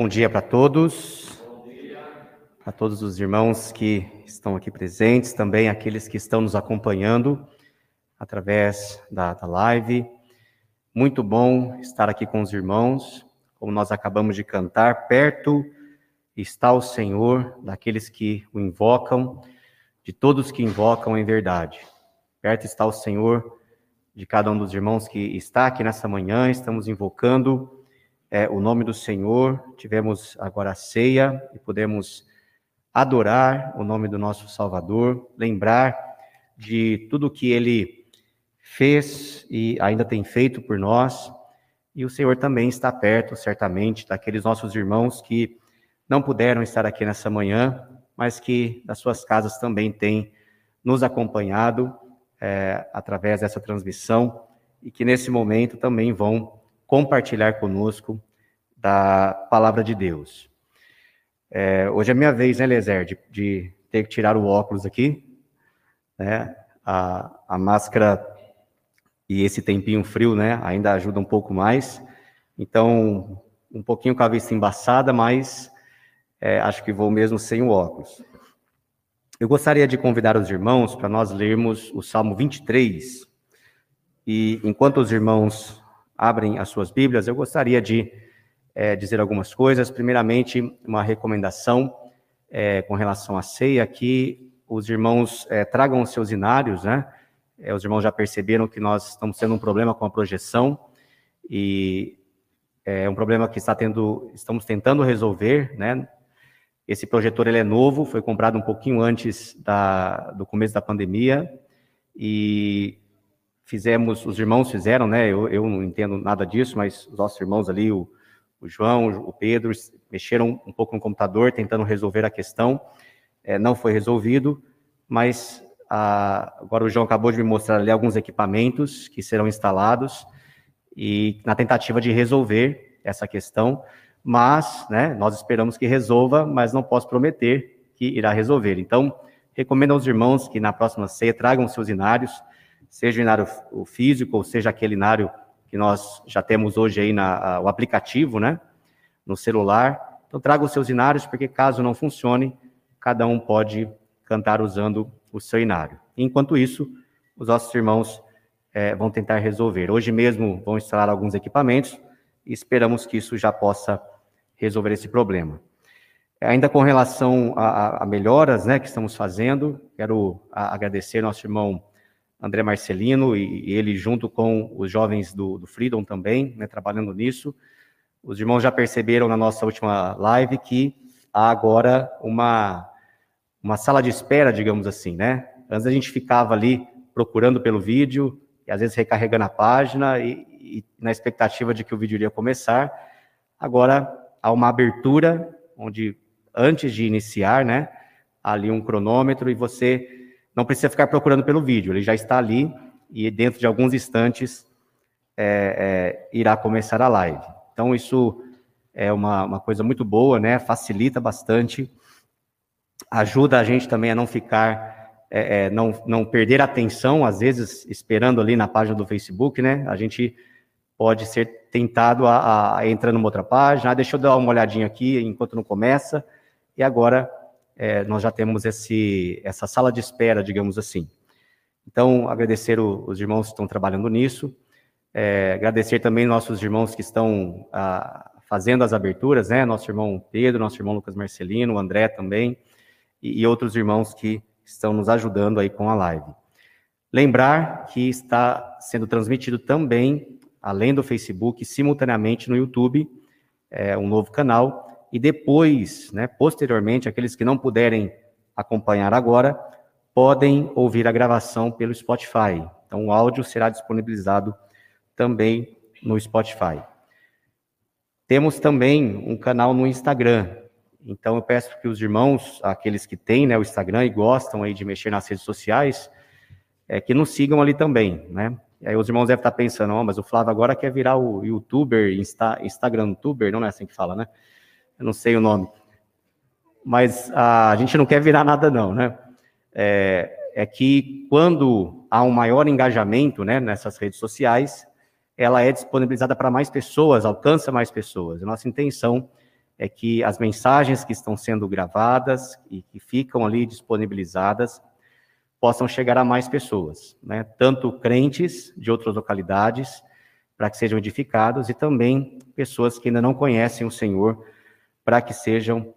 Bom dia para todos. Para todos os irmãos que estão aqui presentes, também aqueles que estão nos acompanhando através da, da live. Muito bom estar aqui com os irmãos, como nós acabamos de cantar, perto está o Senhor daqueles que o invocam, de todos que invocam em verdade. Perto está o Senhor de cada um dos irmãos que está aqui nessa manhã, estamos invocando é, o nome do Senhor, tivemos agora a ceia e podemos adorar o nome do nosso Salvador, lembrar de tudo que ele fez e ainda tem feito por nós. E o Senhor também está perto, certamente, daqueles nossos irmãos que não puderam estar aqui nessa manhã, mas que das suas casas também têm nos acompanhado é, através dessa transmissão e que nesse momento também vão compartilhar conosco da palavra de Deus. É, hoje é minha vez, né, Lezer, de, de, ter que tirar o óculos aqui, né? A, a máscara e esse tempinho frio, né, ainda ajuda um pouco mais. Então, um pouquinho com a vista embaçada, mas é, acho que vou mesmo sem o óculos. Eu gostaria de convidar os irmãos para nós lermos o Salmo 23. E enquanto os irmãos abrem as suas Bíblias, eu gostaria de é, dizer algumas coisas. Primeiramente, uma recomendação é, com relação à ceia, que os irmãos é, tragam os seus inários, né? Os irmãos já perceberam que nós estamos tendo um problema com a projeção e é um problema que está tendo, estamos tentando resolver, né? Esse projetor ele é novo, foi comprado um pouquinho antes da, do começo da pandemia e fizemos, os irmãos fizeram, né? Eu, eu não entendo nada disso, mas os nossos irmãos ali, o, o João, o Pedro, mexeram um pouco no computador tentando resolver a questão. É, não foi resolvido, mas a, agora o João acabou de me mostrar ali alguns equipamentos que serão instalados e na tentativa de resolver essa questão, mas né, nós esperamos que resolva, mas não posso prometer que irá resolver. Então, recomendo aos irmãos que na próxima ceia tragam seus inários, seja o inário físico, ou seja aquele inário que nós já temos hoje aí na, o aplicativo, né, no celular. Então traga os seus inários, porque caso não funcione, cada um pode cantar usando o seu inário. Enquanto isso, os nossos irmãos é, vão tentar resolver. Hoje mesmo vão instalar alguns equipamentos e esperamos que isso já possa resolver esse problema. Ainda com relação a, a melhoras né, que estamos fazendo, quero agradecer nosso irmão André Marcelino e, ele junto com os jovens do, do Freedom também, né, trabalhando nisso. Os irmãos já perceberam na nossa última live que há agora uma, uma sala de espera, digamos assim, né? Antes a gente ficava ali procurando pelo vídeo, e às vezes recarregando a página e, e na expectativa de que o vídeo iria começar. Agora há uma abertura onde antes de iniciar, né, há ali um cronômetro e você não precisa ficar procurando pelo vídeo, ele já está ali e dentro de alguns instantes é, é, irá começar a live. Então, isso é uma, uma coisa muito boa, né? Facilita bastante, ajuda a gente também a não ficar, é, é não, não perder a atenção, às vezes, esperando ali na página do Facebook, né? A gente pode ser tentado a, a entrar numa outra página, ah, deixa eu dar uma olhadinha aqui enquanto não começa, e agora é, nós já temos esse, essa sala de espera, digamos assim. Então, agradecer o, os irmãos que estão trabalhando nisso, é, agradecer também nossos irmãos que estão a, fazendo as aberturas, né? Nosso irmão Pedro, nosso irmão Lucas Marcelino, o André também, e, e outros irmãos que estão nos ajudando aí com a live. Lembrar que está sendo transmitido também, além do Facebook, simultaneamente no YouTube, é, um novo canal, e depois, né, posteriormente, aqueles que não puderem acompanhar agora, podem ouvir a gravação pelo Spotify. Então, o áudio será disponibilizado também no Spotify. Temos também um canal no Instagram. Então, eu peço que os irmãos, aqueles que têm né, o Instagram e gostam aí de mexer nas redes sociais, é, que nos sigam ali também, né? E aí os irmãos devem estar pensando, oh, mas o Flávio agora quer virar o youtuber, Insta, Instagram tuber, não é assim que fala, né? Eu não sei o nome. Mas a, a gente não quer virar nada, não, né? É, é que quando há um maior engajamento né, nessas redes sociais, ela é disponibilizada para mais pessoas, alcança mais pessoas. A nossa intenção é que as mensagens que estão sendo gravadas e que ficam ali disponibilizadas possam chegar a mais pessoas, né? tanto crentes de outras localidades, para que sejam edificados, e também pessoas que ainda não conhecem o Senhor, para que sejam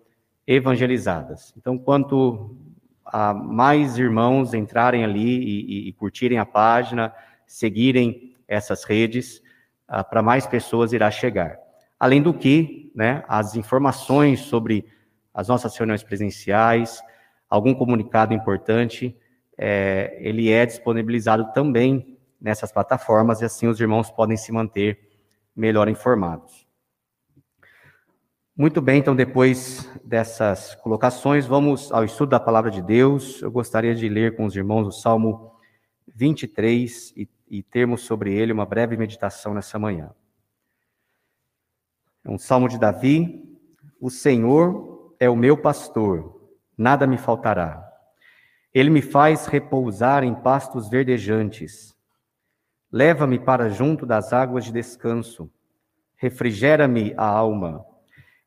evangelizadas. Então, quanto a mais irmãos entrarem ali e, e, e curtirem a página, seguirem essas redes, ah, para mais pessoas irá chegar. Além do que, né, as informações sobre as nossas reuniões presenciais, algum comunicado importante, é, ele é disponibilizado também nessas plataformas e assim os irmãos podem se manter melhor informados. Muito bem, então depois dessas colocações, vamos ao estudo da palavra de Deus. Eu gostaria de ler com os irmãos o Salmo 23 e, e termos sobre ele uma breve meditação nessa manhã. É um salmo de Davi. O Senhor é o meu pastor, nada me faltará. Ele me faz repousar em pastos verdejantes. Leva-me para junto das águas de descanso. Refrigera-me a alma.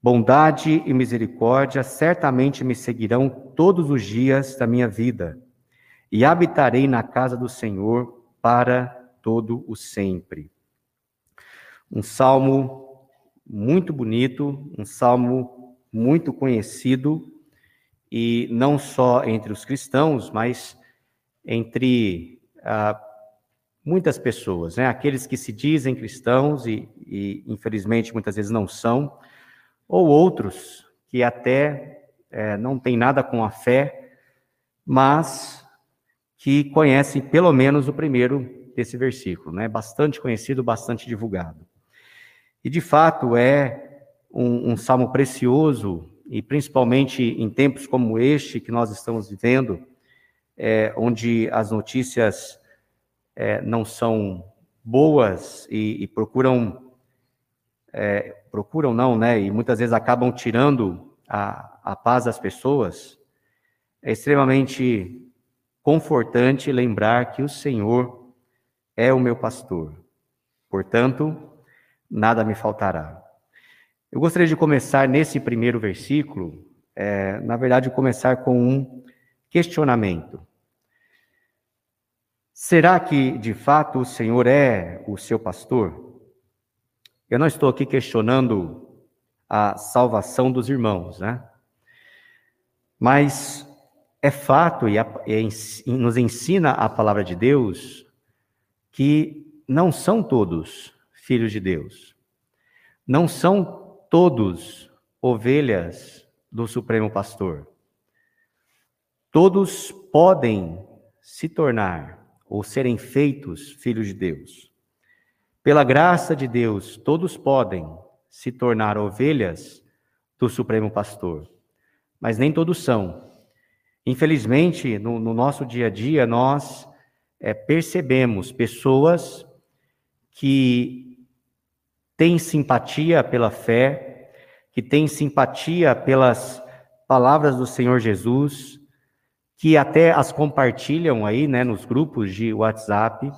Bondade e misericórdia certamente me seguirão todos os dias da minha vida, e habitarei na casa do Senhor para todo o sempre. Um salmo muito bonito, um salmo muito conhecido, e não só entre os cristãos, mas entre ah, muitas pessoas, né? aqueles que se dizem cristãos e, e, infelizmente, muitas vezes não são, ou outros que até é, não têm nada com a fé, mas que conhecem pelo menos o primeiro desse versículo, né? bastante conhecido, bastante divulgado. E, de fato, é um, um salmo precioso, e principalmente em tempos como este que nós estamos vivendo, é, onde as notícias é, não são boas e, e procuram, é, procuram não, né? E muitas vezes acabam tirando a, a paz das pessoas. É extremamente confortante lembrar que o Senhor é o meu pastor. Portanto, nada me faltará. Eu gostaria de começar nesse primeiro versículo, é, na verdade, começar com um questionamento. Será que de fato o Senhor é o seu pastor? Eu não estou aqui questionando a salvação dos irmãos, né? Mas é fato e, a, e nos ensina a palavra de Deus que não são todos filhos de Deus. Não são todos ovelhas do Supremo Pastor. Todos podem se tornar ou serem feitos filhos de Deus. Pela graça de Deus, todos podem se tornar ovelhas do Supremo Pastor, mas nem todos são. Infelizmente, no, no nosso dia a dia, nós é, percebemos pessoas que têm simpatia pela fé, que têm simpatia pelas palavras do Senhor Jesus, que até as compartilham aí, né, nos grupos de WhatsApp,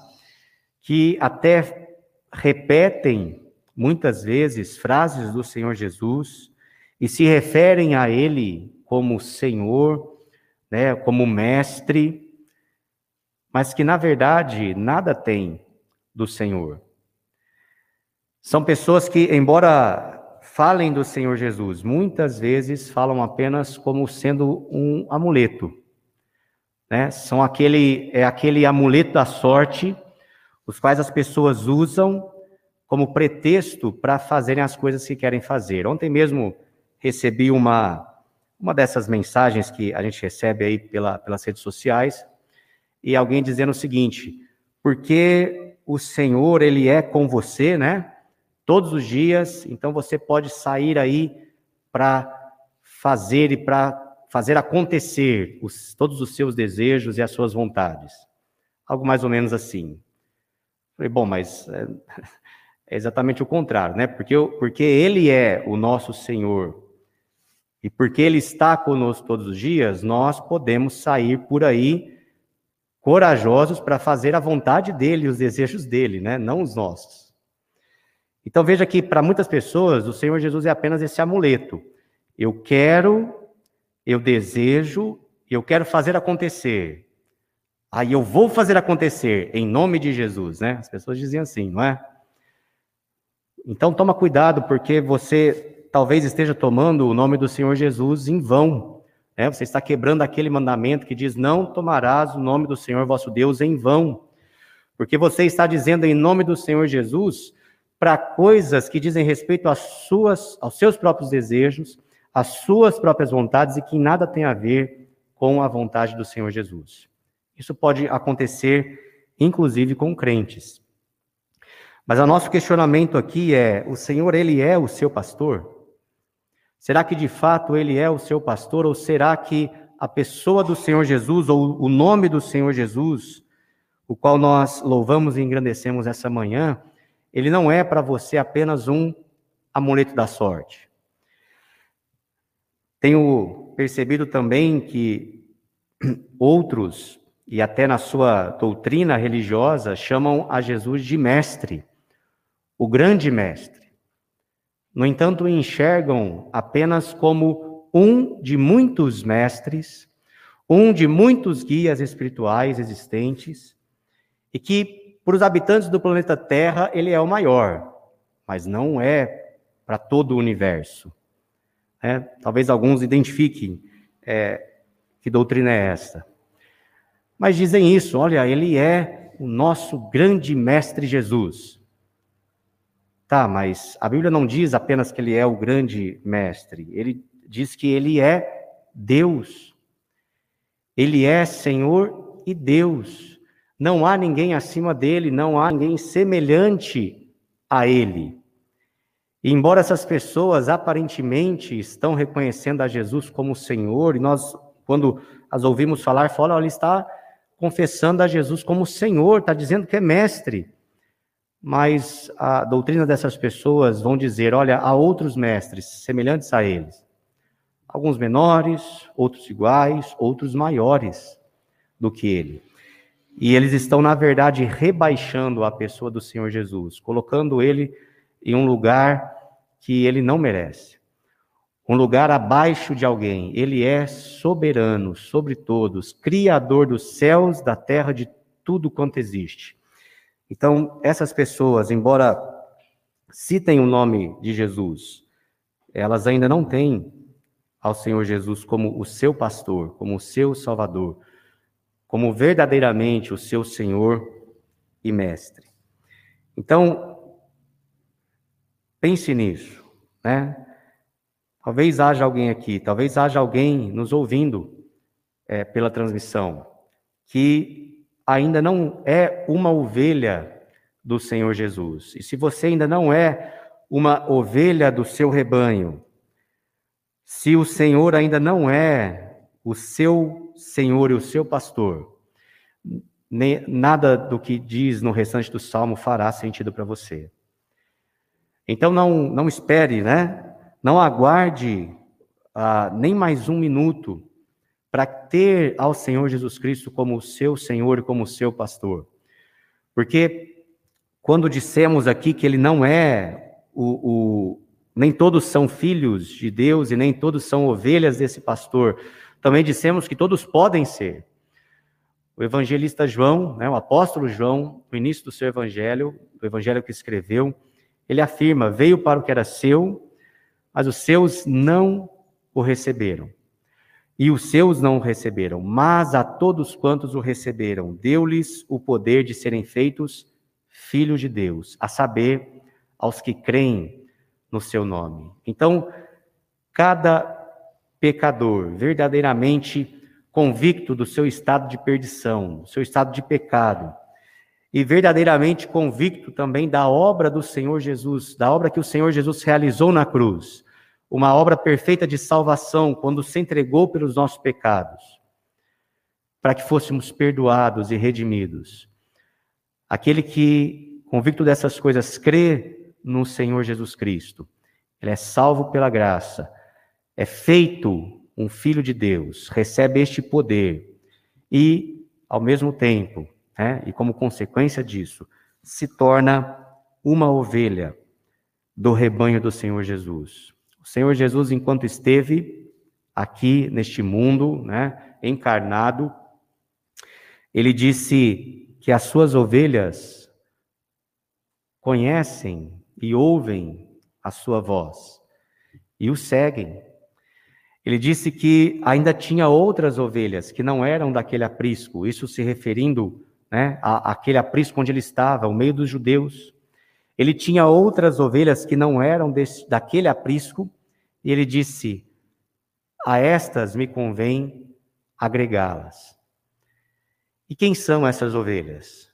que até repetem muitas vezes frases do Senhor Jesus e se referem a ele como Senhor, né, como mestre, mas que na verdade nada tem do Senhor. São pessoas que, embora falem do Senhor Jesus, muitas vezes falam apenas como sendo um amuleto né? São aquele, é aquele amuleto da sorte, os quais as pessoas usam como pretexto para fazerem as coisas que querem fazer. Ontem mesmo recebi uma, uma dessas mensagens que a gente recebe aí pela, pelas redes sociais, e alguém dizendo o seguinte: porque o Senhor, Ele é com você, né? Todos os dias, então você pode sair aí para fazer e para fazer acontecer os, todos os seus desejos e as suas vontades. Algo mais ou menos assim. Falei, bom, mas é, é exatamente o contrário, né? Porque, porque Ele é o nosso Senhor e porque Ele está conosco todos os dias, nós podemos sair por aí corajosos para fazer a vontade dele, os desejos dele, né? Não os nossos. Então veja que para muitas pessoas o Senhor Jesus é apenas esse amuleto. Eu quero, eu desejo, eu quero fazer acontecer. Aí eu vou fazer acontecer em nome de Jesus, né? As pessoas diziam assim, não é? Então toma cuidado porque você talvez esteja tomando o nome do Senhor Jesus em vão. Né? Você está quebrando aquele mandamento que diz: Não tomarás o nome do Senhor vosso Deus em vão. Porque você está dizendo em nome do Senhor Jesus para coisas que dizem respeito às suas, aos seus próprios desejos, às suas próprias vontades e que nada tem a ver com a vontade do Senhor Jesus. Isso pode acontecer, inclusive, com crentes. Mas o nosso questionamento aqui é: o Senhor, ele é o seu pastor? Será que de fato ele é o seu pastor ou será que a pessoa do Senhor Jesus ou o nome do Senhor Jesus, o qual nós louvamos e engrandecemos essa manhã, ele não é para você apenas um amuleto da sorte? Tenho percebido também que outros, e até na sua doutrina religiosa, chamam a Jesus de mestre, o grande mestre. No entanto, enxergam apenas como um de muitos mestres, um de muitos guias espirituais existentes, e que, para os habitantes do planeta Terra, ele é o maior, mas não é para todo o universo. É, talvez alguns identifiquem é, que doutrina é essa. Mas dizem isso, olha, ele é o nosso grande mestre Jesus. Tá, mas a Bíblia não diz apenas que ele é o grande mestre, ele diz que ele é Deus. Ele é Senhor e Deus. Não há ninguém acima dele, não há ninguém semelhante a ele. E embora essas pessoas aparentemente estão reconhecendo a Jesus como Senhor, e nós, quando as ouvimos falar, falam, olha, ele está confessando a Jesus como Senhor, está dizendo que é mestre mas a doutrina dessas pessoas vão dizer: olha, há outros mestres semelhantes a eles. Alguns menores, outros iguais, outros maiores do que ele. E eles estão, na verdade, rebaixando a pessoa do Senhor Jesus, colocando ele em um lugar que ele não merece. Um lugar abaixo de alguém. Ele é soberano sobre todos, criador dos céus, da terra, de tudo quanto existe. Então, essas pessoas, embora citem o nome de Jesus, elas ainda não têm ao Senhor Jesus como o seu pastor, como o seu salvador, como verdadeiramente o seu Senhor e mestre. Então, pense nisso, né? Talvez haja alguém aqui, talvez haja alguém nos ouvindo é, pela transmissão que ainda não é uma ovelha do Senhor Jesus. E se você ainda não é uma ovelha do seu rebanho, se o Senhor ainda não é o seu Senhor e o seu pastor, nem, nada do que diz no restante do salmo fará sentido para você. Então não, não espere, né? Não aguarde ah, nem mais um minuto para ter ao Senhor Jesus Cristo como o seu Senhor e como seu pastor. Porque quando dissemos aqui que ele não é o, o, nem todos são filhos de Deus e nem todos são ovelhas desse pastor, também dissemos que todos podem ser. O evangelista João, né, o apóstolo João, no início do seu evangelho, o evangelho que escreveu, ele afirma: veio para o que era seu, mas os seus não o receberam. E os seus não o receberam, mas a todos quantos o receberam, deu-lhes o poder de serem feitos filhos de Deus, a saber, aos que creem no seu nome. Então, cada pecador verdadeiramente convicto do seu estado de perdição, do seu estado de pecado, e verdadeiramente convicto também da obra do Senhor Jesus, da obra que o Senhor Jesus realizou na cruz, uma obra perfeita de salvação quando se entregou pelos nossos pecados, para que fôssemos perdoados e redimidos. Aquele que, convicto dessas coisas, crê no Senhor Jesus Cristo, ele é salvo pela graça, é feito um filho de Deus, recebe este poder e, ao mesmo tempo, né, e como consequência disso, se torna uma ovelha do rebanho do Senhor Jesus. O Senhor Jesus, enquanto esteve aqui neste mundo, né, encarnado, ele disse que as suas ovelhas conhecem e ouvem a sua voz e o seguem. Ele disse que ainda tinha outras ovelhas que não eram daquele aprisco, isso se referindo né, à, àquele aprisco onde ele estava, o meio dos judeus. Ele tinha outras ovelhas que não eram desse, daquele aprisco, e ele disse: A estas me convém agregá-las. E quem são essas ovelhas?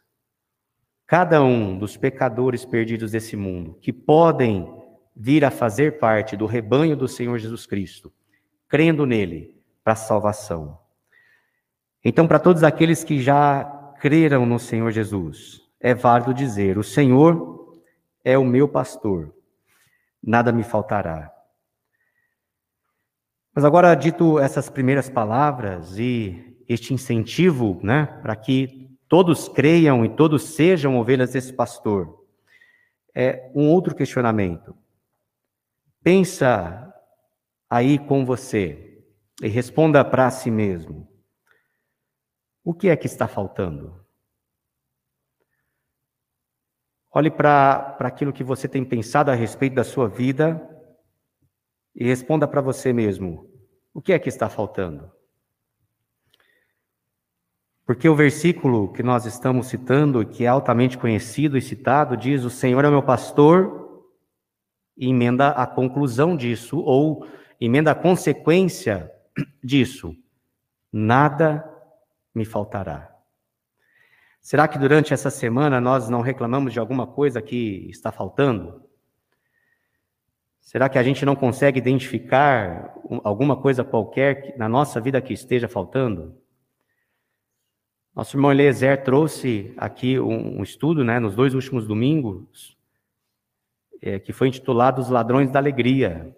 Cada um dos pecadores perdidos desse mundo, que podem vir a fazer parte do rebanho do Senhor Jesus Cristo, crendo nele para a salvação. Então, para todos aqueles que já creram no Senhor Jesus, é válido dizer: O Senhor é o meu pastor, nada me faltará. Mas agora, dito essas primeiras palavras e este incentivo, né, para que todos creiam e todos sejam ovelhas desse pastor, é um outro questionamento. Pensa aí com você e responda para si mesmo: o que é que está faltando? Olhe para aquilo que você tem pensado a respeito da sua vida e responda para você mesmo: o que é que está faltando? Porque o versículo que nós estamos citando, que é altamente conhecido e citado, diz: O Senhor é meu pastor, e emenda a conclusão disso, ou emenda a consequência disso: nada me faltará. Será que durante essa semana nós não reclamamos de alguma coisa que está faltando? Será que a gente não consegue identificar alguma coisa qualquer na nossa vida que esteja faltando? Nosso irmão Eliezer trouxe aqui um, estudo, né, nos dois últimos domingos, é, que foi intitulado Os Ladrões da Alegria.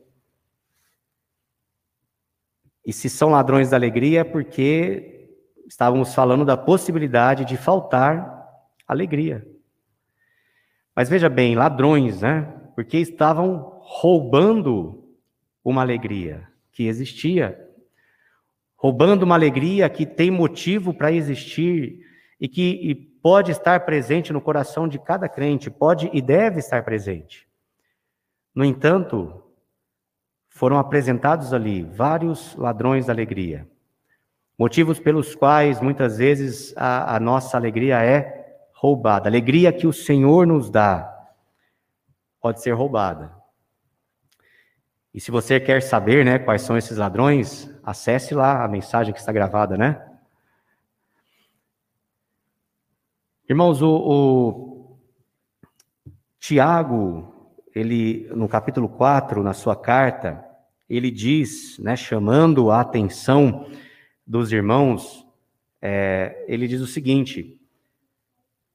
E se são ladrões da alegria é porque estávamos falando da possibilidade de faltar alegria. Mas veja bem, ladrões, né? Porque estavam roubando uma alegria que existia. Roubando uma alegria que tem motivo para existir e que e pode estar presente no coração de cada crente, pode e deve estar presente. No entanto, foram apresentados ali vários ladrões da alegria. Motivos pelos quais muitas vezes a, a nossa alegria é roubada. A alegria que o Senhor nos dá pode ser roubada. E se você quer saber, né, quais são esses ladrões, acesse lá a mensagem que está gravada, né? Irmãos, o, o Tiago, ele no capítulo 4, na sua carta, ele diz, né, chamando a atenção dos irmãos, é, ele diz o seguinte: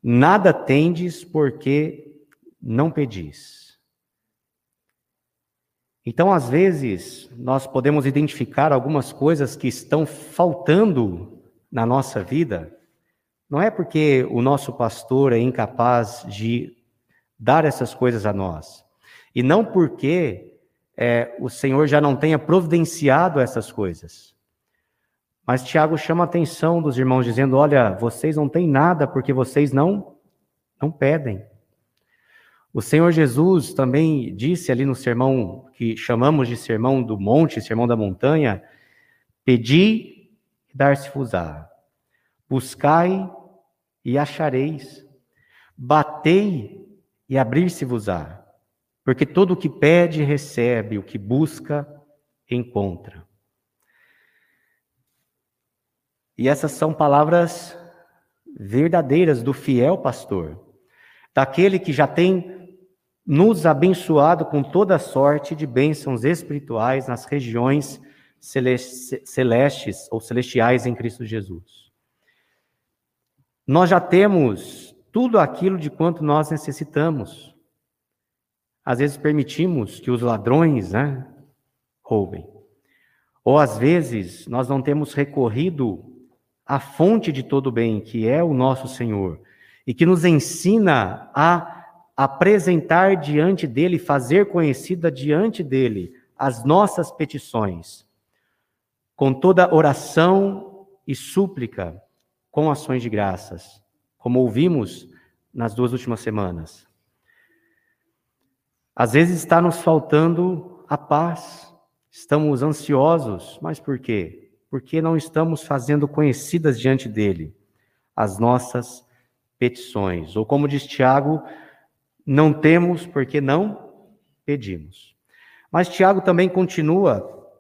Nada tendes porque não pedis. Então, às vezes, nós podemos identificar algumas coisas que estão faltando na nossa vida, não é porque o nosso pastor é incapaz de dar essas coisas a nós, e não porque é, o Senhor já não tenha providenciado essas coisas. Mas Tiago chama a atenção dos irmãos, dizendo: Olha, vocês não têm nada porque vocês não, não pedem. O Senhor Jesus também disse ali no sermão que chamamos de sermão do monte, sermão da montanha: Pedi e dar-se-vos-á, buscai e achareis, batei e abrir-se-vos-á, porque todo o que pede recebe, o que busca encontra. E essas são palavras verdadeiras do fiel pastor, daquele que já tem nos abençoado com toda sorte de bênçãos espirituais nas regiões celestes ou celestiais em Cristo Jesus. Nós já temos tudo aquilo de quanto nós necessitamos. Às vezes permitimos que os ladrões né, roubem. Ou às vezes nós não temos recorrido à fonte de todo bem, que é o nosso Senhor, e que nos ensina a apresentar diante dele, fazer conhecida diante dele as nossas petições, com toda oração e súplica, com ações de graças, como ouvimos nas duas últimas semanas. Às vezes está nos faltando a paz, estamos ansiosos, mas por quê? Porque não estamos fazendo conhecidas diante dele as nossas petições. Ou como diz Tiago, não temos porque não pedimos. Mas Tiago também continua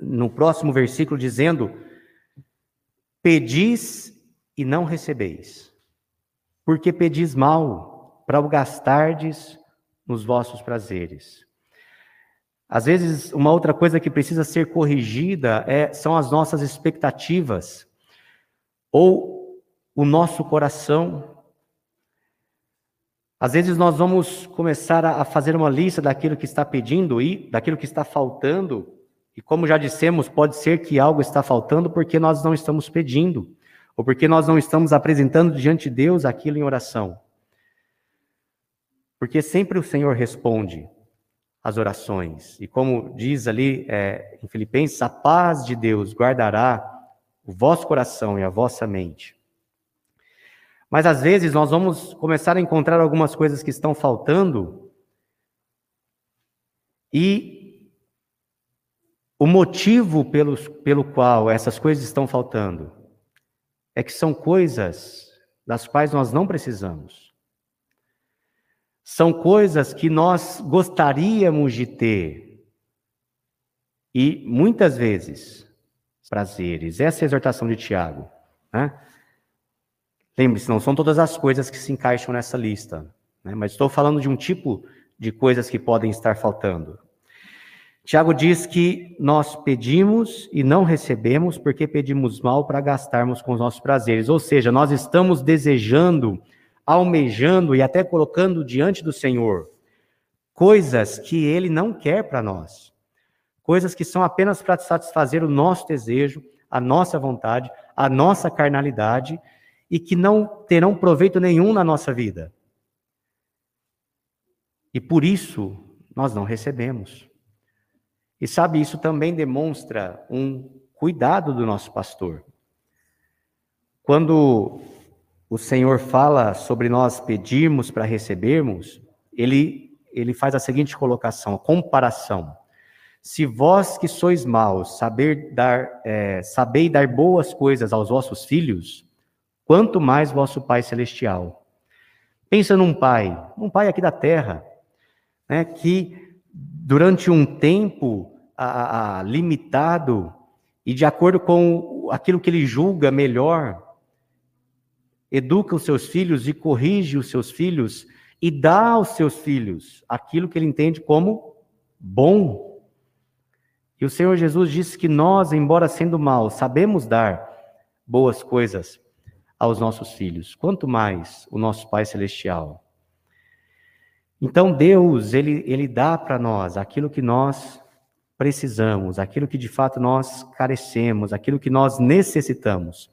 no próximo versículo dizendo: Pedis e não recebeis, porque pedis mal, para o gastardes nos vossos prazeres. Às vezes, uma outra coisa que precisa ser corrigida é, são as nossas expectativas, ou o nosso coração. Às vezes nós vamos começar a fazer uma lista daquilo que está pedindo e daquilo que está faltando, e como já dissemos, pode ser que algo está faltando porque nós não estamos pedindo, ou porque nós não estamos apresentando diante de Deus aquilo em oração. Porque sempre o Senhor responde às orações, e como diz ali é, em Filipenses, a paz de Deus guardará o vosso coração e a vossa mente. Mas às vezes nós vamos começar a encontrar algumas coisas que estão faltando e o motivo pelo, pelo qual essas coisas estão faltando é que são coisas das quais nós não precisamos. São coisas que nós gostaríamos de ter e muitas vezes prazeres. Essa é a exortação de Tiago. Né? Lembre-se, não são todas as coisas que se encaixam nessa lista, né? mas estou falando de um tipo de coisas que podem estar faltando. Tiago diz que nós pedimos e não recebemos porque pedimos mal para gastarmos com os nossos prazeres. Ou seja, nós estamos desejando, almejando e até colocando diante do Senhor coisas que Ele não quer para nós. Coisas que são apenas para satisfazer o nosso desejo, a nossa vontade, a nossa carnalidade e que não terão proveito nenhum na nossa vida. E por isso nós não recebemos. E sabe, isso também demonstra um cuidado do nosso pastor. Quando o Senhor fala sobre nós pedirmos para recebermos, ele, ele faz a seguinte colocação, a comparação. Se vós que sois maus, saber dar, é, sabei dar boas coisas aos vossos filhos, quanto mais vosso Pai Celestial. Pensa num pai, um pai aqui da terra, né, que durante um tempo a, a, limitado e de acordo com aquilo que ele julga melhor, educa os seus filhos e corrige os seus filhos e dá aos seus filhos aquilo que ele entende como bom. E o Senhor Jesus disse que nós, embora sendo maus, sabemos dar boas coisas aos nossos filhos, quanto mais o nosso Pai Celestial. Então Deus, ele, ele dá para nós aquilo que nós precisamos, aquilo que de fato nós carecemos, aquilo que nós necessitamos.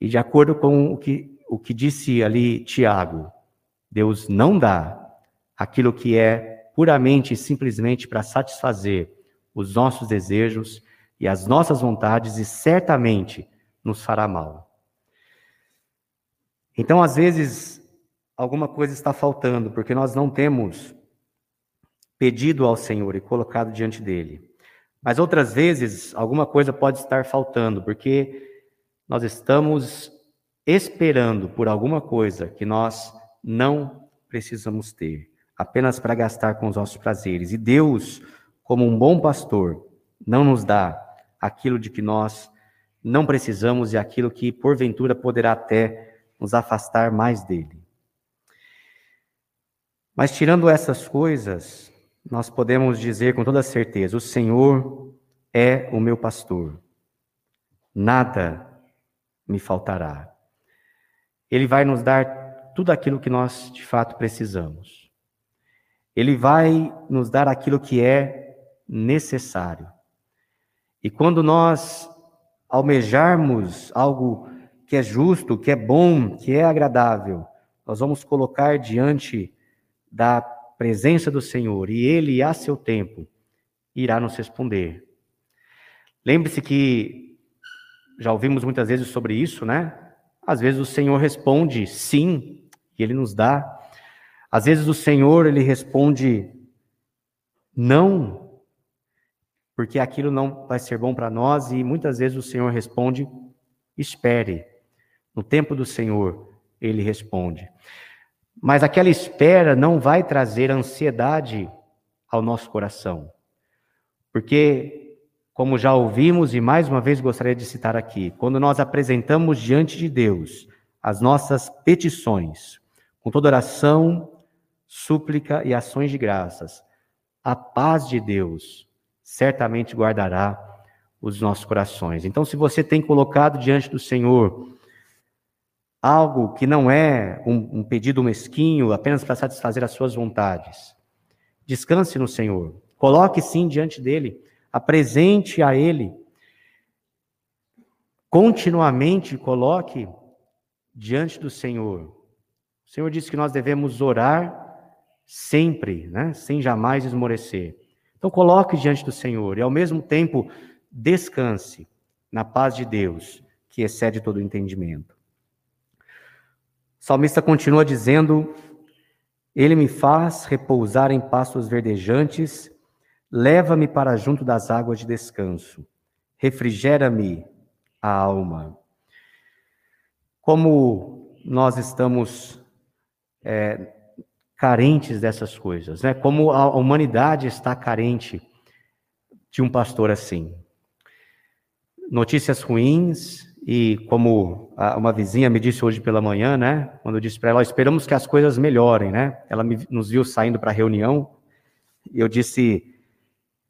E de acordo com o que, o que disse ali Tiago, Deus não dá aquilo que é puramente e simplesmente para satisfazer os nossos desejos e as nossas vontades e certamente nos fará mal. Então, às vezes, alguma coisa está faltando, porque nós não temos pedido ao Senhor e colocado diante dele. Mas outras vezes, alguma coisa pode estar faltando, porque nós estamos esperando por alguma coisa que nós não precisamos ter, apenas para gastar com os nossos prazeres. E Deus, como um bom pastor, não nos dá aquilo de que nós não precisamos e aquilo que porventura poderá até nos afastar mais dele. Mas tirando essas coisas, nós podemos dizer com toda certeza: o Senhor é o meu pastor, nada me faltará. Ele vai nos dar tudo aquilo que nós de fato precisamos. Ele vai nos dar aquilo que é necessário. E quando nós almejarmos algo que é justo, que é bom, que é agradável, nós vamos colocar diante da presença do Senhor e Ele, a seu tempo, irá nos responder. Lembre-se que já ouvimos muitas vezes sobre isso, né? Às vezes o Senhor responde sim, e Ele nos dá. Às vezes o Senhor, Ele responde não, porque aquilo não vai ser bom para nós, e muitas vezes o Senhor responde espere. No tempo do Senhor, Ele responde. Mas aquela espera não vai trazer ansiedade ao nosso coração. Porque, como já ouvimos e mais uma vez gostaria de citar aqui, quando nós apresentamos diante de Deus as nossas petições, com toda oração, súplica e ações de graças, a paz de Deus certamente guardará os nossos corações. Então, se você tem colocado diante do Senhor algo que não é um, um pedido mesquinho apenas para satisfazer as suas vontades. Descanse no Senhor. Coloque sim diante dele. Apresente a ele. Continuamente coloque diante do Senhor. O Senhor disse que nós devemos orar sempre, né? sem jamais esmorecer. Então coloque diante do Senhor e ao mesmo tempo descanse na paz de Deus, que excede todo o entendimento. O salmista continua dizendo: Ele me faz repousar em pastos verdejantes, leva-me para junto das águas de descanso, refrigera-me a alma. Como nós estamos é, carentes dessas coisas, né? Como a humanidade está carente de um pastor assim. Notícias ruins, e como uma vizinha me disse hoje pela manhã, né? Quando eu disse para ela, esperamos que as coisas melhorem, né? Ela me, nos viu saindo para a reunião eu disse,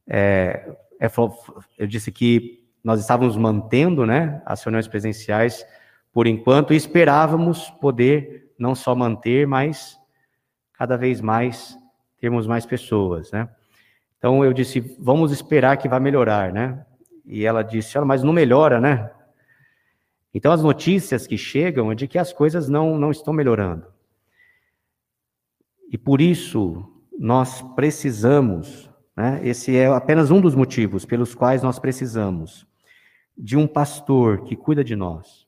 é, é eu disse que nós estávamos mantendo, né, as reuniões presenciais por enquanto e esperávamos poder não só manter, mas cada vez mais termos mais pessoas, né? Então eu disse, vamos esperar que vai melhorar, né? E ela disse, mas não melhora, né? Então, as notícias que chegam é de que as coisas não, não estão melhorando. E por isso, nós precisamos, né, esse é apenas um dos motivos pelos quais nós precisamos de um pastor que cuida de nós,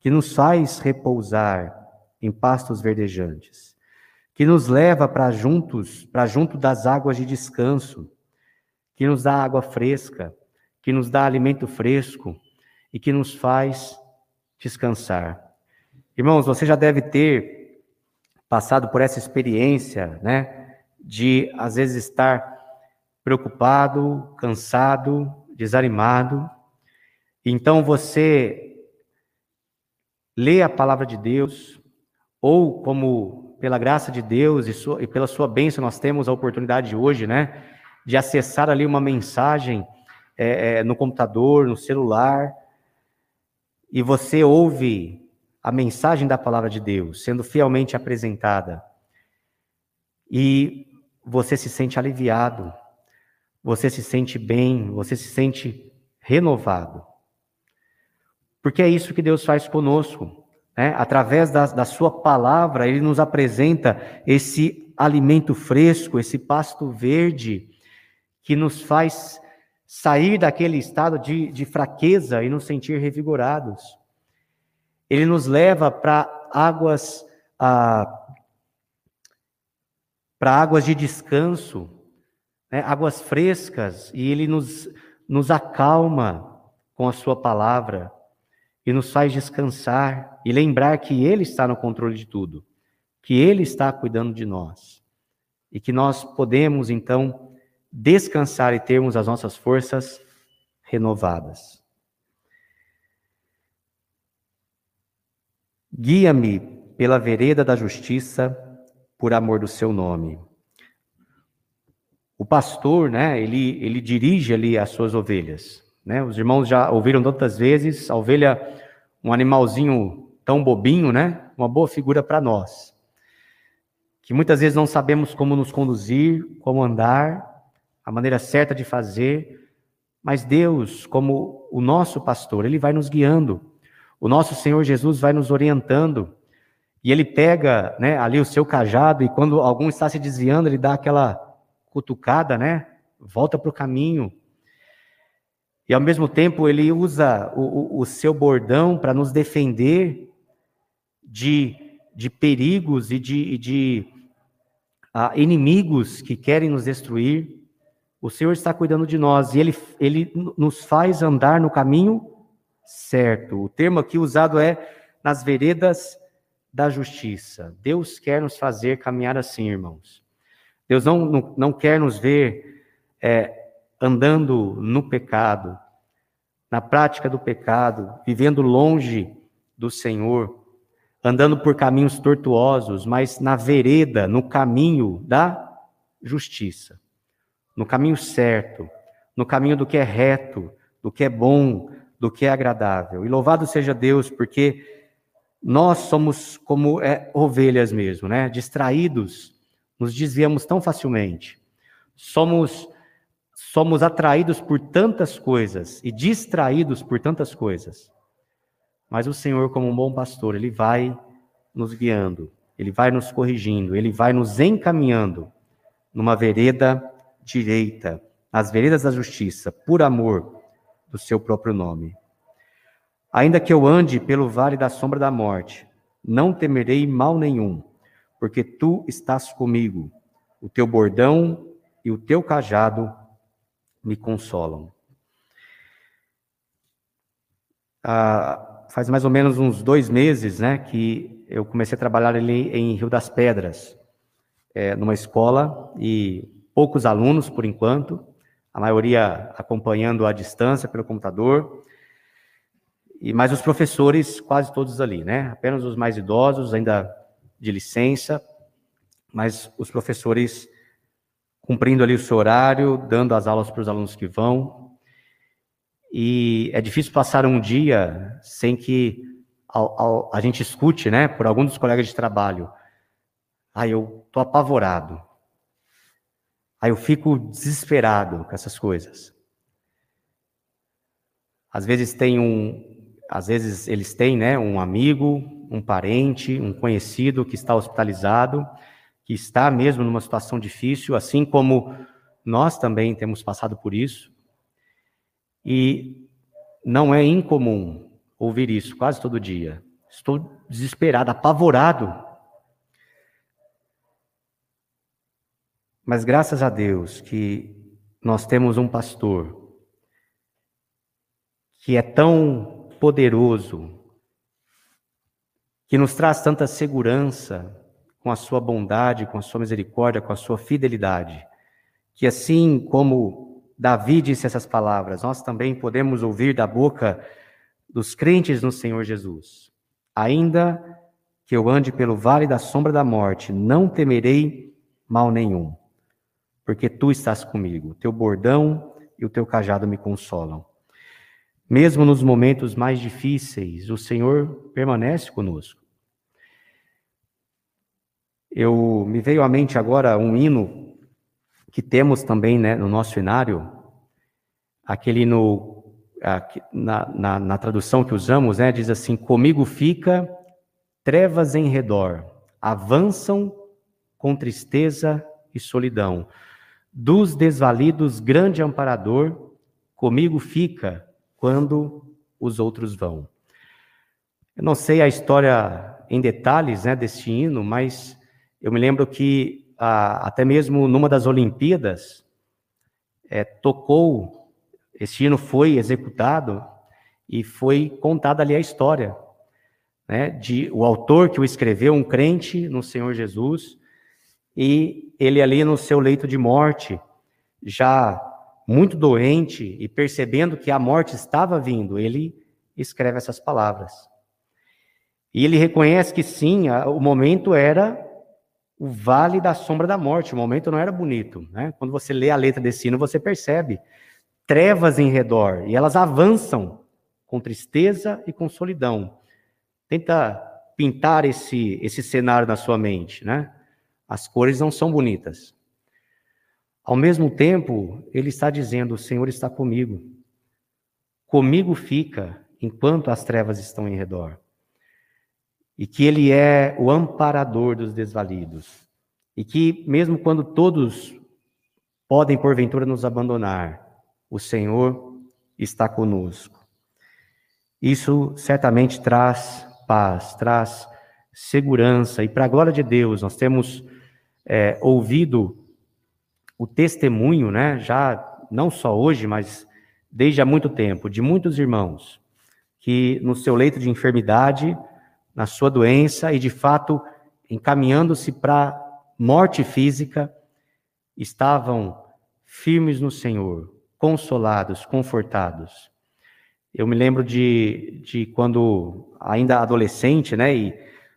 que nos faz repousar em pastos verdejantes, que nos leva para juntos, para junto das águas de descanso, que nos dá água fresca, que nos dá alimento fresco, e que nos faz descansar. Irmãos, você já deve ter passado por essa experiência, né, de às vezes estar preocupado, cansado, desanimado. Então você lê a palavra de Deus, ou como pela graça de Deus e, sua, e pela sua bênção nós temos a oportunidade hoje, né, de acessar ali uma mensagem é, é, no computador, no celular, e você ouve a mensagem da palavra de Deus sendo fielmente apresentada, e você se sente aliviado, você se sente bem, você se sente renovado. Porque é isso que Deus faz conosco. Né? Através da, da Sua palavra, Ele nos apresenta esse alimento fresco, esse pasto verde, que nos faz sair daquele estado de, de fraqueza e nos sentir revigorados. Ele nos leva para águas ah, para águas de descanso, né, águas frescas, e ele nos, nos acalma com a sua palavra e nos faz descansar e lembrar que ele está no controle de tudo, que ele está cuidando de nós e que nós podemos então descansar e termos as nossas forças renovadas. Guia-me pela vereda da justiça por amor do seu nome. O pastor, né, ele, ele dirige ali as suas ovelhas. Né? Os irmãos já ouviram tantas vezes, a ovelha, um animalzinho tão bobinho, né? Uma boa figura para nós. Que muitas vezes não sabemos como nos conduzir, como andar, a maneira certa de fazer, mas Deus, como o nosso pastor, ele vai nos guiando. O nosso Senhor Jesus vai nos orientando. E ele pega, né, ali o seu cajado e quando algum está se desviando, ele dá aquela cutucada, né? Volta para o caminho. E ao mesmo tempo ele usa o, o, o seu bordão para nos defender de, de perigos e de, de uh, inimigos que querem nos destruir. O Senhor está cuidando de nós e ele, ele nos faz andar no caminho certo. O termo aqui usado é nas veredas da justiça. Deus quer nos fazer caminhar assim, irmãos. Deus não, não, não quer nos ver é, andando no pecado, na prática do pecado, vivendo longe do Senhor, andando por caminhos tortuosos, mas na vereda, no caminho da justiça, no caminho certo, no caminho do que é reto, do que é bom, do que é agradável. E louvado seja Deus, porque nós somos como é, ovelhas mesmo, né? Distraídos nos desviamos tão facilmente. Somos somos atraídos por tantas coisas e distraídos por tantas coisas. Mas o Senhor, como um bom pastor, ele vai nos guiando, ele vai nos corrigindo, ele vai nos encaminhando numa vereda direita, nas veredas da justiça, por amor do seu próprio nome. Ainda que eu ande pelo vale da sombra da morte, não temerei mal nenhum, porque tu estás comigo. O teu bordão e o teu cajado me consolam. Ah, faz mais ou menos uns dois meses, né, que eu comecei a trabalhar ali em Rio das Pedras, é, numa escola e poucos alunos por enquanto, a maioria acompanhando à distância pelo computador. E mais os professores, quase todos ali, né? Apenas os mais idosos ainda de licença, mas os professores cumprindo ali o seu horário, dando as aulas para os alunos que vão. E é difícil passar um dia sem que ao, a gente escute, né, por algum dos colegas de trabalho, ah, eu tô apavorado. Aí eu fico desesperado com essas coisas. Às vezes tem um, às vezes eles têm, né, um amigo, um parente, um conhecido que está hospitalizado, que está mesmo numa situação difícil, assim como nós também temos passado por isso. E não é incomum ouvir isso quase todo dia. Estou desesperado, apavorado. Mas graças a Deus que nós temos um pastor que é tão poderoso, que nos traz tanta segurança com a sua bondade, com a sua misericórdia, com a sua fidelidade. Que assim como Davi disse essas palavras, nós também podemos ouvir da boca dos crentes no Senhor Jesus. Ainda que eu ande pelo vale da sombra da morte, não temerei mal nenhum, porque tu estás comigo. Teu bordão e o teu cajado me consolam. Mesmo nos momentos mais difíceis, o Senhor permanece conosco. Eu me veio à mente agora um hino que temos também né, no nosso cenário, aquele hino, na, na, na tradução que usamos, né, diz assim: Comigo fica trevas em redor, avançam com tristeza e solidão. Dos desvalidos, grande amparador, comigo fica quando os outros vão. Eu não sei a história em detalhes né, desse hino, mas eu me lembro que ah, até mesmo numa das Olimpíadas é, tocou, esse hino foi executado e foi contada ali a história né, de o autor que o escreveu, um crente no Senhor Jesus, e ele ali no seu leito de morte, já muito doente e percebendo que a morte estava vindo, ele escreve essas palavras. E ele reconhece que sim, o momento era o vale da sombra da morte. O momento não era bonito, né? Quando você lê a letra desse hino, você percebe trevas em redor e elas avançam com tristeza e com solidão. Tenta pintar esse esse cenário na sua mente, né? As cores não são bonitas. Ao mesmo tempo, ele está dizendo: O Senhor está comigo. Comigo fica enquanto as trevas estão em redor e que Ele é o amparador dos desvalidos, e que, mesmo quando todos podem porventura nos abandonar, o Senhor está conosco. Isso certamente traz paz, traz segurança, e para a glória de Deus, nós temos é, ouvido o testemunho, né, já não só hoje, mas desde há muito tempo, de muitos irmãos que no seu leito de enfermidade na sua doença e, de fato, encaminhando-se para morte física, estavam firmes no Senhor, consolados, confortados. Eu me lembro de, de quando ainda adolescente, né, e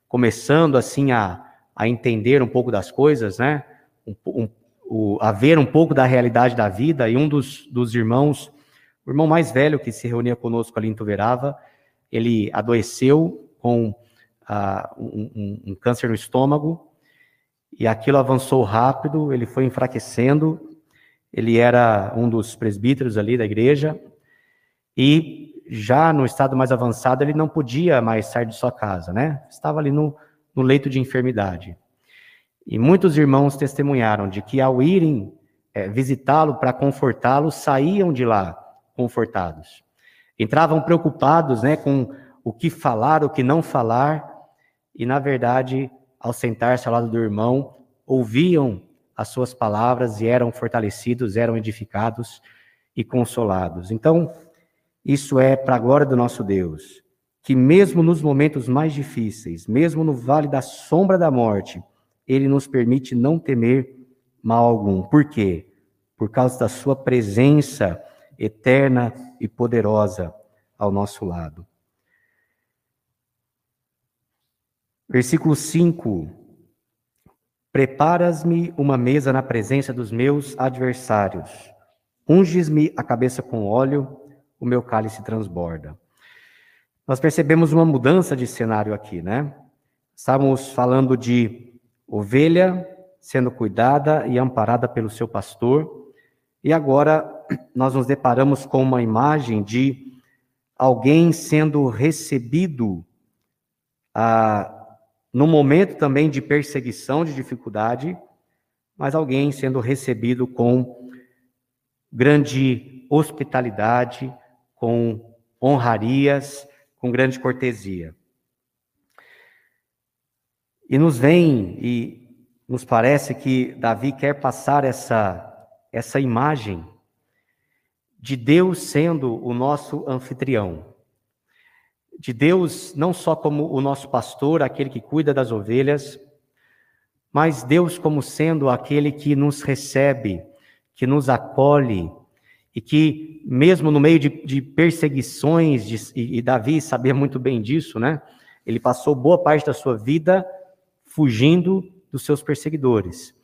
começando assim a, a entender um pouco das coisas, né, um, um, o, a ver um pouco da realidade da vida, e um dos, dos irmãos, o irmão mais velho que se reunia conosco ali em Tuverava, ele adoeceu com um, um, um câncer no estômago, e aquilo avançou rápido, ele foi enfraquecendo, ele era um dos presbíteros ali da igreja, e já no estado mais avançado ele não podia mais sair de sua casa, né? Estava ali no, no leito de enfermidade. E muitos irmãos testemunharam de que ao irem é, visitá-lo para confortá-lo, saíam de lá confortados. Entravam preocupados, né, com o que falar, o que não falar, e, na verdade, ao sentar-se ao lado do irmão, ouviam as suas palavras e eram fortalecidos, eram edificados e consolados. Então, isso é para a glória do nosso Deus, que mesmo nos momentos mais difíceis, mesmo no vale da sombra da morte, ele nos permite não temer mal algum. Por quê? Por causa da sua presença eterna e poderosa ao nosso lado. Versículo 5: Preparas-me uma mesa na presença dos meus adversários, unges-me a cabeça com óleo, o meu cálice transborda. Nós percebemos uma mudança de cenário aqui, né? Estávamos falando de ovelha sendo cuidada e amparada pelo seu pastor, e agora nós nos deparamos com uma imagem de alguém sendo recebido a no momento também de perseguição, de dificuldade, mas alguém sendo recebido com grande hospitalidade, com honrarias, com grande cortesia. E nos vem e nos parece que Davi quer passar essa essa imagem de Deus sendo o nosso anfitrião de Deus não só como o nosso pastor, aquele que cuida das ovelhas, mas Deus como sendo aquele que nos recebe, que nos acolhe, e que, mesmo no meio de, de perseguições, de, e, e Davi sabia muito bem disso, né? Ele passou boa parte da sua vida fugindo dos seus perseguidores.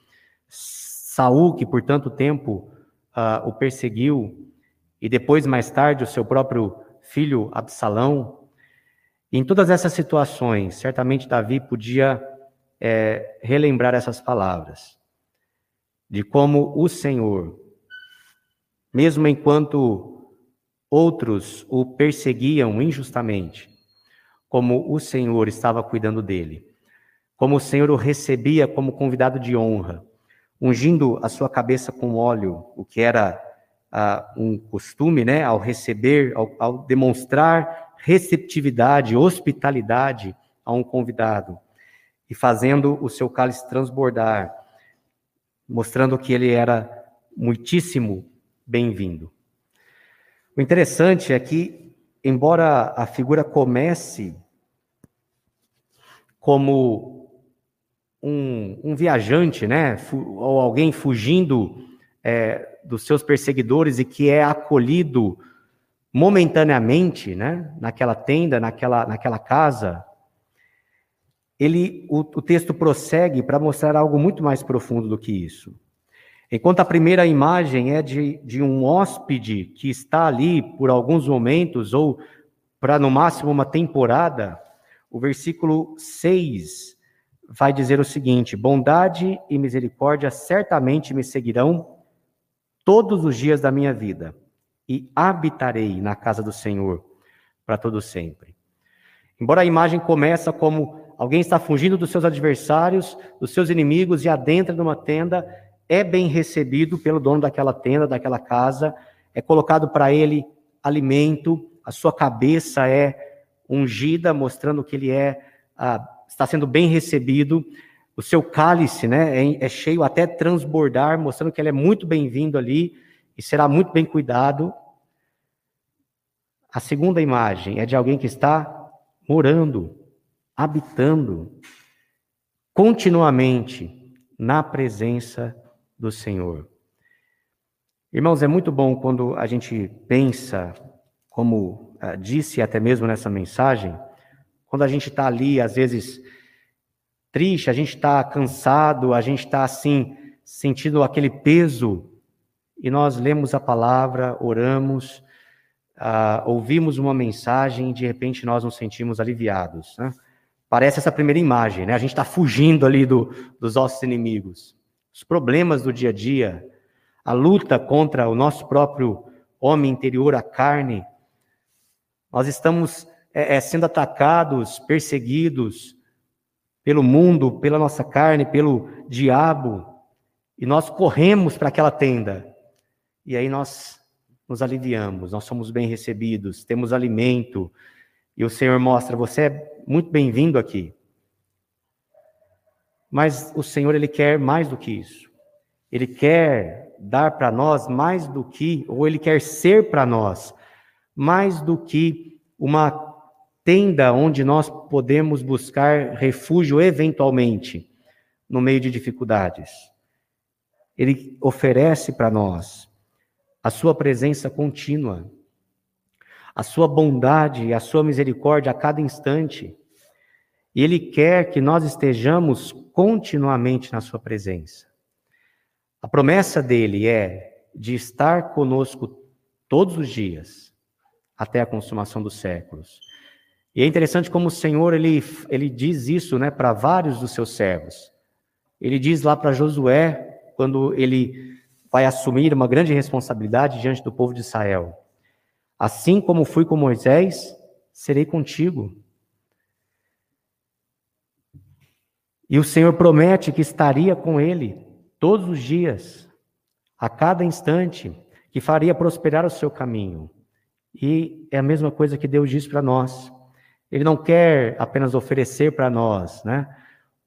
Saul, que por tanto tempo uh, o perseguiu, e depois, mais tarde, o seu próprio filho Absalão, em todas essas situações, certamente Davi podia é, relembrar essas palavras, de como o Senhor, mesmo enquanto outros o perseguiam injustamente, como o Senhor estava cuidando dele, como o Senhor o recebia como convidado de honra, ungindo a sua cabeça com óleo, o que era ah, um costume, né, ao receber, ao, ao demonstrar receptividade, hospitalidade a um convidado e fazendo o seu cálice transbordar, mostrando que ele era muitíssimo bem-vindo. O interessante é que, embora a figura comece como um, um viajante, né, ou alguém fugindo é, dos seus perseguidores e que é acolhido momentaneamente, né, naquela tenda, naquela, naquela casa, ele, o, o texto prossegue para mostrar algo muito mais profundo do que isso. Enquanto a primeira imagem é de, de um hóspede que está ali por alguns momentos, ou para no máximo uma temporada, o versículo 6 vai dizer o seguinte: Bondade e misericórdia certamente me seguirão todos os dias da minha vida, e habitarei na casa do Senhor para todo sempre. Embora a imagem começa como alguém está fugindo dos seus adversários, dos seus inimigos e adentra numa tenda, é bem recebido pelo dono daquela tenda, daquela casa, é colocado para ele alimento, a sua cabeça é ungida, mostrando que ele é ah, está sendo bem recebido, o seu cálice né, é, é cheio até transbordar, mostrando que ele é muito bem-vindo ali e será muito bem cuidado. A segunda imagem é de alguém que está morando, habitando continuamente na presença do Senhor. Irmãos, é muito bom quando a gente pensa, como uh, disse até mesmo nessa mensagem, quando a gente está ali, às vezes, triste, a gente está cansado, a gente está assim, sentindo aquele peso, e nós lemos a palavra, oramos, uh, ouvimos uma mensagem e de repente nós nos sentimos aliviados. Né? Parece essa primeira imagem, né? A gente está fugindo ali do, dos nossos inimigos os problemas do dia a dia, a luta contra o nosso próprio homem interior, a carne. Nós estamos é, é, sendo atacados, perseguidos pelo mundo, pela nossa carne, pelo diabo, e nós corremos para aquela tenda. E aí nós nos aliviamos, nós somos bem recebidos, temos alimento, e o Senhor mostra: você é muito bem-vindo aqui. Mas o Senhor, Ele quer mais do que isso. Ele quer dar para nós mais do que, ou Ele quer ser para nós, mais do que uma tenda onde nós podemos buscar refúgio eventualmente, no meio de dificuldades. Ele oferece para nós a sua presença contínua, a sua bondade a sua misericórdia a cada instante. E Ele quer que nós estejamos continuamente na Sua presença. A promessa dele é de estar conosco todos os dias, até a consumação dos séculos. E é interessante como o Senhor ele, ele diz isso né, para vários dos seus servos. Ele diz lá para Josué, quando ele vai assumir uma grande responsabilidade diante do povo de Israel: Assim como fui com Moisés, serei contigo. E o Senhor promete que estaria com ele todos os dias, a cada instante, que faria prosperar o seu caminho. E é a mesma coisa que Deus diz para nós. Ele não quer apenas oferecer para nós, né?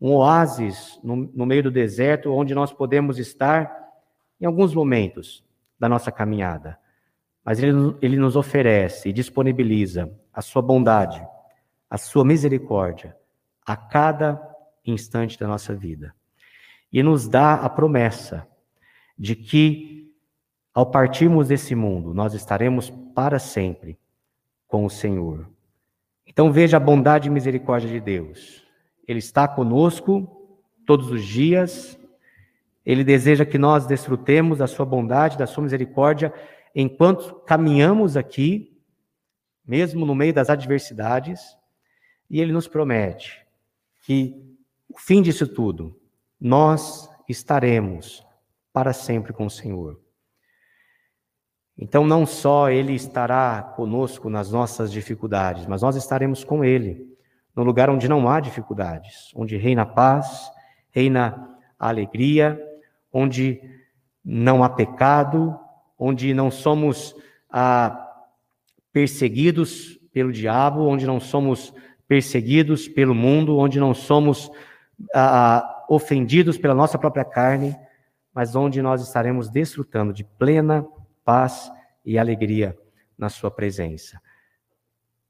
Um oásis no, no meio do deserto onde nós podemos estar em alguns momentos da nossa caminhada. Mas ele, ele nos oferece e disponibiliza a sua bondade, a sua misericórdia a cada instante da nossa vida. E nos dá a promessa de que, ao partirmos desse mundo, nós estaremos para sempre com o Senhor. Então veja a bondade e misericórdia de Deus. Ele está conosco todos os dias. Ele deseja que nós desfrutemos da sua bondade, da sua misericórdia, enquanto caminhamos aqui, mesmo no meio das adversidades. E ele nos promete que o fim disso tudo, nós estaremos para sempre com o Senhor. Então, não só Ele estará conosco nas nossas dificuldades, mas nós estaremos com Ele, no lugar onde não há dificuldades, onde reina a paz, reina a alegria, onde não há pecado, onde não somos ah, perseguidos pelo diabo, onde não somos perseguidos pelo mundo, onde não somos ah, ofendidos pela nossa própria carne, mas onde nós estaremos desfrutando de plena paz e alegria na Sua presença.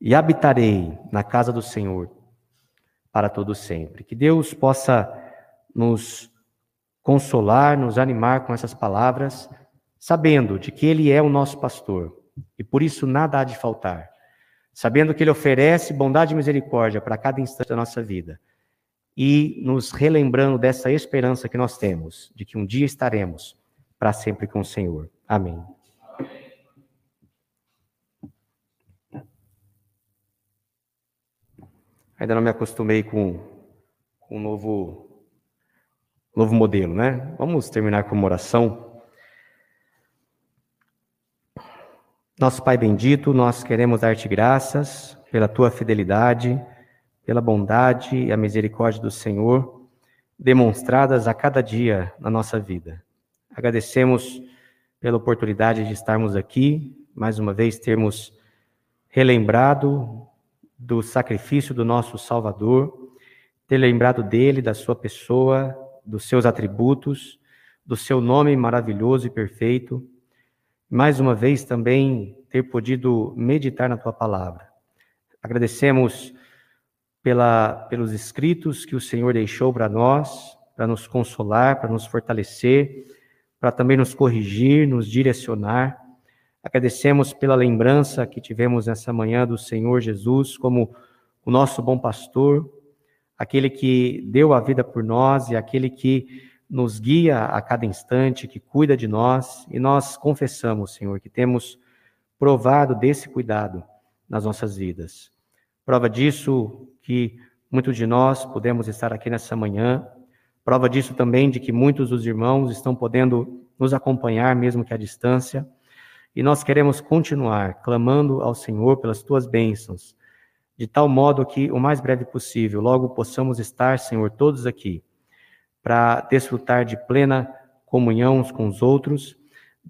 E habitarei na casa do Senhor para todo sempre. Que Deus possa nos consolar, nos animar com essas palavras, sabendo de que Ele é o nosso pastor e por isso nada há de faltar. Sabendo que Ele oferece bondade e misericórdia para cada instante da nossa vida e nos relembrando dessa esperança que nós temos, de que um dia estaremos para sempre com o Senhor. Amém. Ainda não me acostumei com, com um novo, novo modelo, né? Vamos terminar com uma oração. Nosso Pai bendito, nós queremos dar-te graças pela tua fidelidade, pela bondade e a misericórdia do Senhor demonstradas a cada dia na nossa vida. Agradecemos pela oportunidade de estarmos aqui, mais uma vez termos relembrado do sacrifício do nosso Salvador, ter lembrado dele, da sua pessoa, dos seus atributos, do seu nome maravilhoso e perfeito. Mais uma vez também ter podido meditar na tua palavra. Agradecemos pela, pelos escritos que o Senhor deixou para nós, para nos consolar, para nos fortalecer, para também nos corrigir, nos direcionar. Agradecemos pela lembrança que tivemos nessa manhã do Senhor Jesus como o nosso bom pastor, aquele que deu a vida por nós e aquele que nos guia a cada instante, que cuida de nós, e nós confessamos, Senhor, que temos provado desse cuidado nas nossas vidas. Prova disso que muitos de nós podemos estar aqui nessa manhã, prova disso também de que muitos dos irmãos estão podendo nos acompanhar, mesmo que à distância. E nós queremos continuar clamando ao Senhor pelas tuas bênçãos, de tal modo que, o mais breve possível, logo possamos estar, Senhor, todos aqui, para desfrutar de plena comunhão uns com os outros,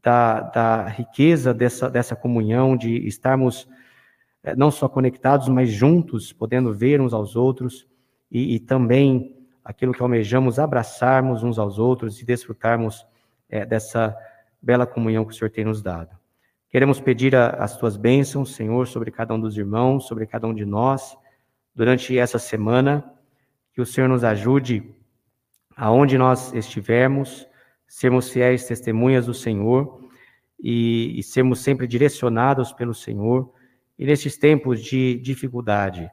da, da riqueza dessa, dessa comunhão, de estarmos eh, não só conectados, mas juntos, podendo ver uns aos outros e, e também aquilo que almejamos, abraçarmos uns aos outros e desfrutarmos é, dessa bela comunhão que o Senhor tem nos dado. Queremos pedir a, as tuas bênçãos, Senhor, sobre cada um dos irmãos, sobre cada um de nós, durante essa semana, que o Senhor nos ajude aonde nós estivermos, sermos fiéis testemunhas do Senhor e, e sermos sempre direcionados pelo Senhor. E nestes tempos de dificuldade,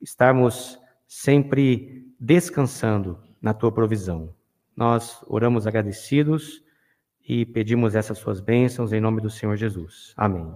estarmos sempre descansando na tua provisão. Nós oramos agradecidos e pedimos essas suas bênçãos em nome do Senhor Jesus. Amém.